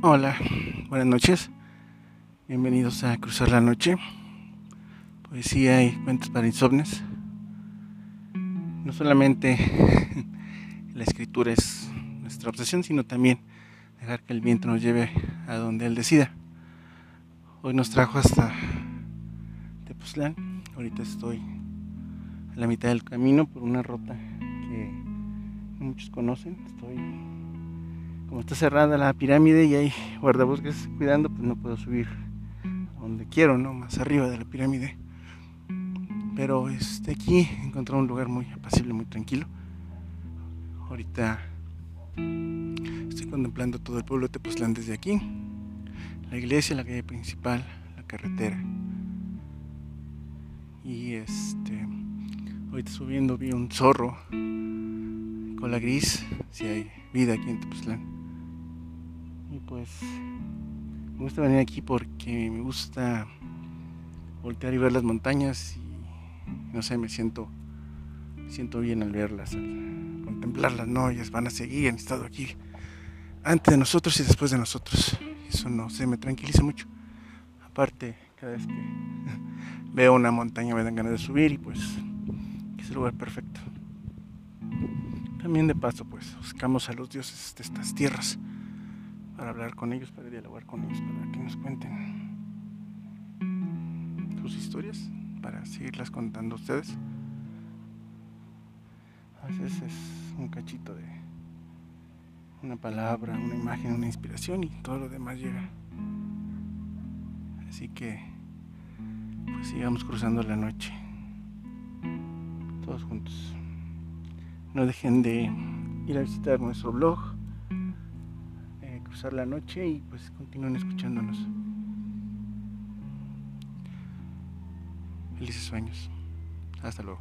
Hola, buenas noches. Bienvenidos a Cruzar la Noche. Poesía y cuentos para insomnes. No solamente la escritura es nuestra obsesión, sino también dejar que el viento nos lleve a donde él decida. Hoy nos trajo hasta Tepoztlán. Ahorita estoy a la mitad del camino por una ruta que muchos conocen. Estoy como está cerrada la pirámide y hay guardabosques cuidando, pues no puedo subir donde quiero, ¿no? Más arriba de la pirámide. Pero este, aquí encontré un lugar muy apacible, muy tranquilo. Ahorita estoy contemplando todo el pueblo de Tepoztlán desde aquí. La iglesia, la calle principal, la carretera. Y este, ahorita subiendo vi un zorro con la gris, si hay vida aquí en Tepoztlán pues me gusta venir aquí porque me gusta voltear y ver las montañas y no sé, me siento siento bien al verlas, contemplarlas, no, ellas van a seguir, han estado aquí antes de nosotros y después de nosotros. Eso no sé, me tranquiliza mucho. Aparte, cada vez que veo una montaña me dan ganas de subir y pues es el lugar perfecto. También de paso, pues buscamos a los dioses de estas tierras para hablar con ellos, para dialogar con ellos, para que nos cuenten sus historias, para seguirlas contando a ustedes. A veces es un cachito de una palabra, una imagen, una inspiración y todo lo demás llega. Así que, pues sigamos cruzando la noche, todos juntos. No dejen de ir a visitar nuestro blog pasar la noche y pues continúen escuchándonos. Felices sueños. Hasta luego.